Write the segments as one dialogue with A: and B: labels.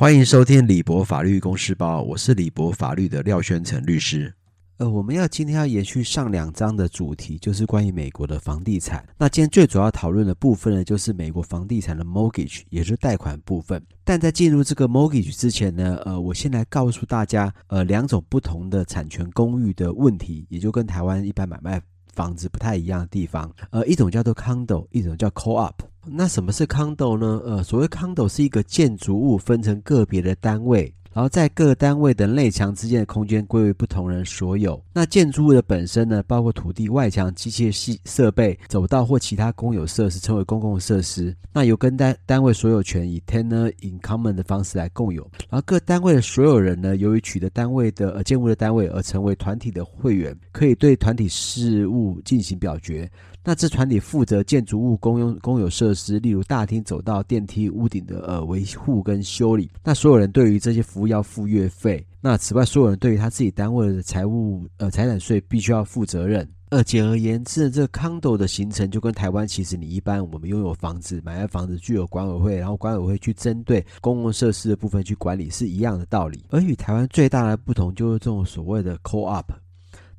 A: 欢迎收听李博法律公司包，我是李博法律的廖宣成律师。呃，我们要今天要延续上两章的主题，就是关于美国的房地产。那今天最主要讨论的部分呢，就是美国房地产的 mortgage，也就是贷款部分。但在进入这个 mortgage 之前呢，呃，我先来告诉大家，呃，两种不同的产权公寓的问题，也就跟台湾一般买卖房子不太一样的地方。呃，一种叫做 condo，一种叫 co-op。那什么是 condo 呢？呃，所谓 condo 是一个建筑物分成个别的单位。然后在各单位的内墙之间的空间归为不同人所有。那建筑物的本身呢，包括土地、外墙、机械系设备、走道或其他公有设施，称为公共设施。那由跟单单位所有权以 tenant in common 的方式来共有。然后各单位的所有人呢，由于取得单位的呃建物的单位而成为团体的会员，可以对团体事务进行表决。那这团体负责建筑物公用公有设施，例如大厅、走道、电梯、屋顶的呃维护跟修理。那所有人对于这些服务要付月费。那此外，所有人对于他自己单位的财务呃财产税必须要负责任。呃，简而言之，这个 condo 的形成就跟台湾其实你一般我们拥有房子买了房子具有管委会，然后管委会去针对公共设施的部分去管理是一样的道理。而与台湾最大的不同就是这种所谓的 co-op。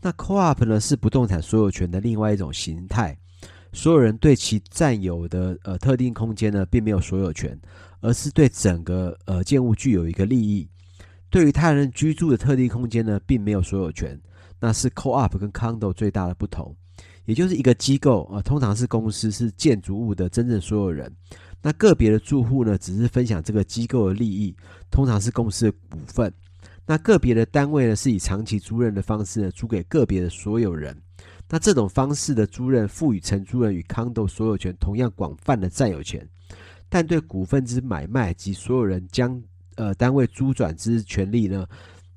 A: 那 co-op 呢，是不动产所有权的另外一种形态，所有人对其占有的呃特定空间呢，并没有所有权，而是对整个呃建物具有一个利益。对于他人居住的特定空间呢，并没有所有权。那是 co-op 跟 condo 最大的不同，也就是一个机构啊、呃，通常是公司是建筑物的真正所有人，那个别的住户呢，只是分享这个机构的利益，通常是公司的股份。那个别的单位呢，是以长期租任的方式呢，租给个别的所有人。那这种方式的租任，赋予承租人与康豆所有权同样广泛的占有权，但对股份之买卖及所有人将呃单位租转之权利呢，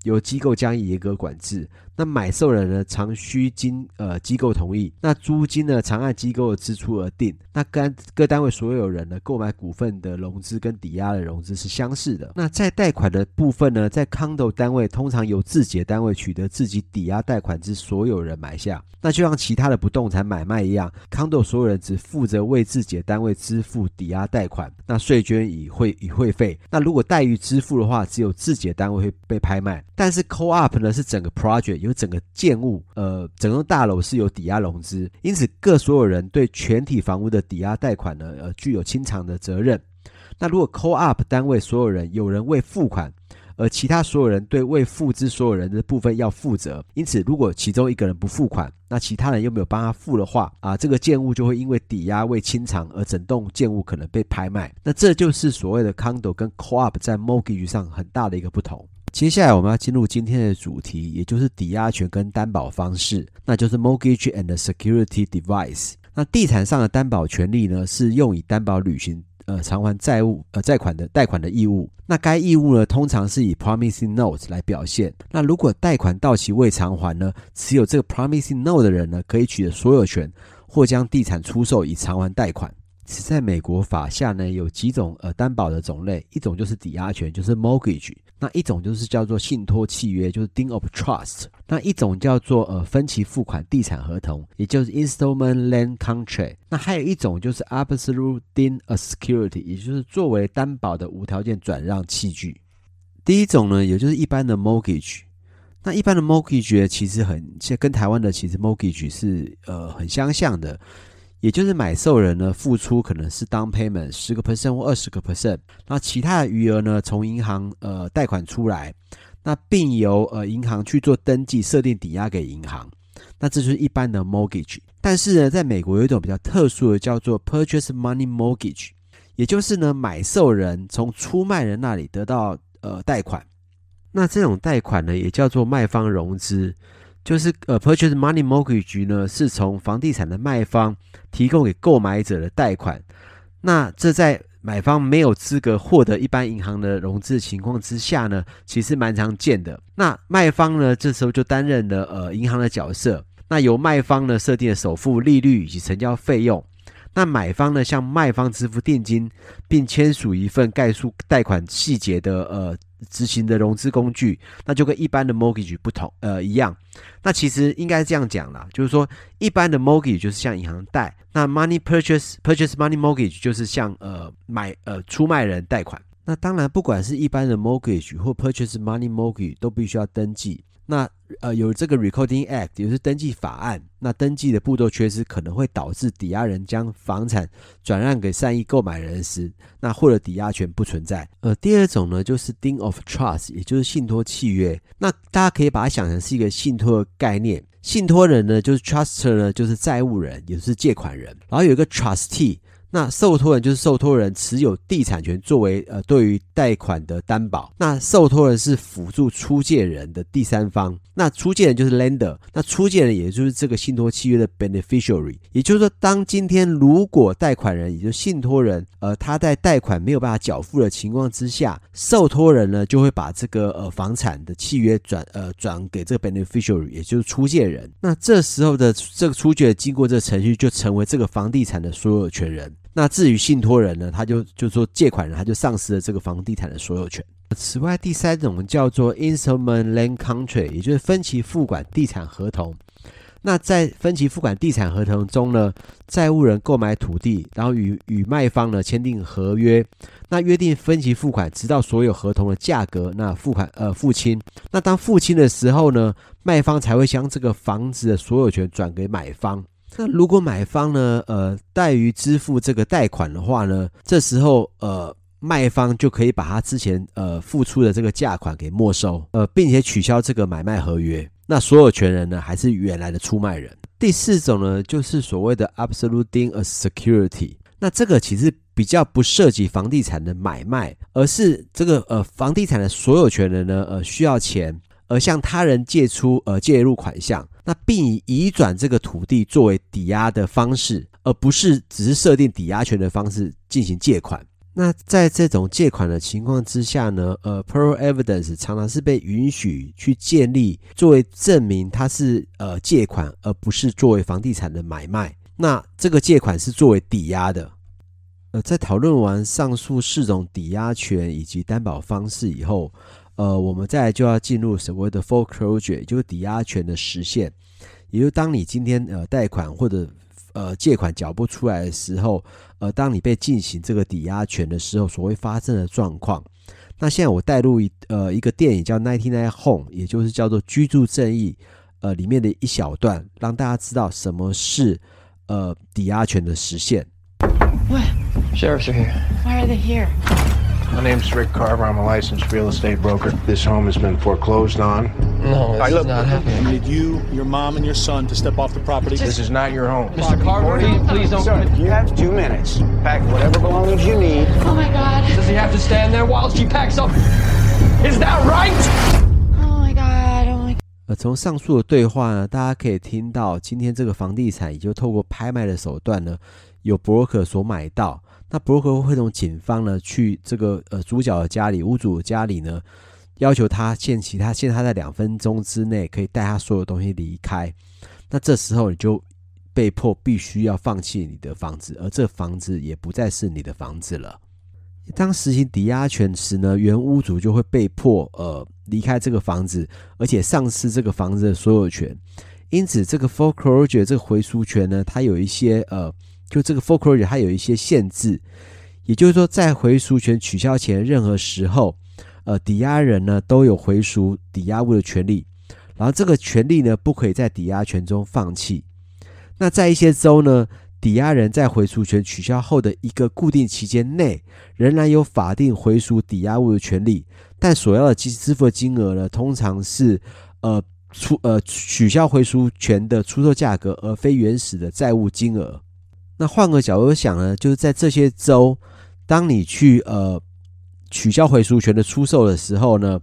A: 由机构加以严格管制。那买受人呢，常需经呃机构同意。那租金呢，常按机构的支出而定。那跟各单位所有人呢，购买股份的融资跟抵押的融资是相似的。那在贷款的部分呢，在 condo 单位通常由自己的单位取得自己抵押贷款之所有人买下。那就像其他的不动产买卖一样，condo 所有人只负责为自己的单位支付抵押贷款，那税捐与会与会费。那如果怠于支付的话，只有自己的单位会被拍卖。但是 co-op 呢，是整个 project 有整个建物，呃，整栋大楼是有抵押融资，因此各所有人对全体房屋的抵押贷款呢，呃，具有清偿的责任。那如果 co-op 单位所有人有人未付款，而其他所有人对未付之所有人的部分要负责，因此如果其中一个人不付款，那其他人又没有帮他付的话，啊，这个建物就会因为抵押未清偿而整栋建物可能被拍卖。那这就是所谓的 condo 跟 co-op 在 mortgage 上很大的一个不同。接下来我们要进入今天的主题，也就是抵押权跟担保方式，那就是 mortgage and security device。那地产上的担保权利呢，是用以担保履行呃偿还债务呃债款的贷款的义务。那该义务呢，通常是以 promising note 来表现。那如果贷款到期未偿还呢，持有这个 promising note 的人呢，可以取得所有权或将地产出售以偿还贷款。此在美国法下呢，有几种呃担保的种类，一种就是抵押权，就是 mortgage。那一种就是叫做信托契约，就是 deed of trust；那一种叫做呃分期付款地产合同，也就是 installment land contract。那还有一种就是 absolute deed of security，也就是作为担保的无条件转让器具。第一种呢，也就是一般的 mortgage。那一般的 mortgage 其实很跟台湾的其实 mortgage 是呃很相像的。也就是买受人呢，付出可能是 down payment 十个 percent 或二十个 percent，那其他的余额呢，从银行呃贷款出来，那并由呃银行去做登记，设定抵押给银行，那这就是一般的 mortgage。但是呢，在美国有一种比较特殊的叫做 purchase money mortgage，也就是呢买受人从出卖人那里得到呃贷款，那这种贷款呢也叫做卖方融资。就是呃，purchase money mortgage 呢，是从房地产的卖方提供给购买者的贷款。那这在买方没有资格获得一般银行的融资情况之下呢，其实蛮常见的。那卖方呢，这时候就担任了呃银行的角色。那由卖方呢设定的首付利率以及成交费用。那买方呢向卖方支付定金，并签署一份概述贷款细节的呃。执行的融资工具，那就跟一般的 mortgage 不同，呃，一样。那其实应该这样讲啦，就是说，一般的 mortgage 就是向银行贷，那 money purchase purchase money mortgage 就是向呃买呃出卖人贷款。那当然，不管是一般的 mortgage 或 purchase money mortgage 都必须要登记。那呃，有这个 Recording Act，也就是登记法案。那登记的步骤缺失，可能会导致抵押人将房产转让给善意购买人时，那获得抵押权不存在。呃，第二种呢，就是 Deed of Trust，也就是信托契约。那大家可以把它想成是一个信托的概念。信托人呢，就是 Trustor 呢，就是债务人，也就是借款人。然后有一个 Trustee。那受托人就是受托人持有地产权作为呃对于贷款的担保。那受托人是辅助出借人的第三方。那出借人就是 lender。那出借人也就是这个信托契约的 beneficiary。也就是说，当今天如果贷款人也就是信托人呃他在贷款没有办法缴付的情况之下，受托人呢就会把这个呃房产的契约转呃转给这个 beneficiary，也就是出借人。那这时候的这个出借经过这个程序就成为这个房地产的所有权人。那至于信托人呢，他就就说借款人他就丧失了这个房地产的所有权。此外，第三种叫做 Installment Land Contract，也就是分期付款地产合同。那在分期付款地产合同中呢，债务人购买土地，然后与与卖方呢签订合约，那约定分期付款，直到所有合同的价格那付款呃付清。那当付清的时候呢，卖方才会将这个房子的所有权转给买方。那如果买方呢，呃，怠于支付这个贷款的话呢，这时候呃，卖方就可以把他之前呃付出的这个价款给没收，呃，并且取消这个买卖合约。那所有权人呢，还是原来的出卖人。第四种呢，就是所谓的 absolute d e a security。那这个其实比较不涉及房地产的买卖，而是这个呃房地产的所有权人呢，呃需要钱。而向他人借出呃借入款项，那并以移转这个土地作为抵押的方式，而不是只是设定抵押权的方式进行借款。那在这种借款的情况之下呢，呃 pro evidence 常常是被允许去建立作为证明它是呃借款，而不是作为房地产的买卖。那这个借款是作为抵押的。呃，在讨论完上述四种抵押权以及担保方式以后。呃，我们再来就要进入所谓的 foreclosure，也就是抵押权的实现。也就是当你今天呃贷款或者呃借款缴不出来的时候，呃，当你被进行这个抵押权的时候，所谓发生的状况。那现在我带入一呃一个电影叫《Ninety Nine Home》，也就是叫做《居住正义》呃里面的一小段，让大家知道什么是呃抵押权的实现。
B: What? Sheriffs are here. Why are they here?
C: My name's Rick Carver. I'm a licensed real estate broker. This home has been foreclosed on.
B: No, this is not happening.
D: I need you, your mom, and your son to step off the property.
C: This is not your home.
B: Mr. Carver, please, please don't.
E: Sir, you have two minutes. Pack whatever belongings you need.
F: Oh my God.
B: Does he have to stand there while she packs up? Is that right?
F: Oh my God. Oh my God.
A: 呃，从上述的对话呢，大家可以听到，今天这个房地产也就透过拍卖的手段呢，有 broker 所买到。 那 broker 会从警方呢去这个呃主角的家里，屋主的家里呢，要求他限期，他限他在两分钟之内可以带他所有东西离开。那这时候你就被迫必须要放弃你的房子，而这房子也不再是你的房子了。当实行抵押权时呢，原屋主就会被迫呃离开这个房子，而且丧失这个房子的所有权。因此，这个 foreclosure 这个回赎权呢，它有一些呃。就这个 foreclosure 它有一些限制，也就是说，在回赎权取消前任何时候，呃，抵押人呢都有回赎抵押物的权利，然后这个权利呢不可以在抵押权中放弃。那在一些州呢，抵押人在回赎权取消后的一个固定期间内，仍然有法定回赎抵押物的权利，但所要的支支付的金额呢，通常是呃出呃取消回赎权的出售价格，而非原始的债务金额。那换个角度想呢，就是在这些州，当你去呃取消回赎权的出售的时候呢，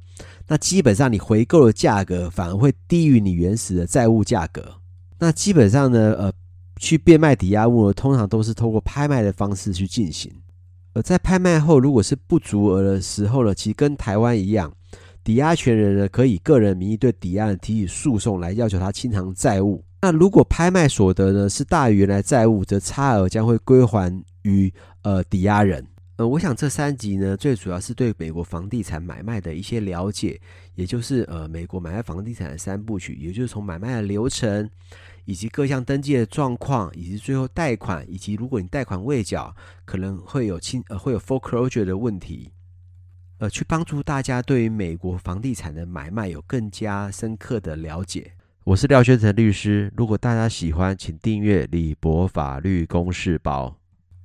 A: 那基本上你回购的价格反而会低于你原始的债务价格。那基本上呢，呃，去变卖抵押物呢，通常都是通过拍卖的方式去进行。而在拍卖后，如果是不足额的时候呢，其实跟台湾一样，抵押权人呢可以个人名义对抵押人提起诉讼来要求他清偿债务。那如果拍卖所得呢是大于原来债务，则差额将会归还于呃抵押人。呃，我想这三集呢，最主要是对美国房地产买卖的一些了解，也就是呃美国买卖房地产的三部曲，也就是从买卖的流程，以及各项登记的状况，以及最后贷款，以及如果你贷款未缴，可能会有清呃会有 foreclosure 的问题。呃，去帮助大家对于美国房地产的买卖有更加深刻的了解。我是廖宣成律师，如果大家喜欢，请订阅李博法律公示包。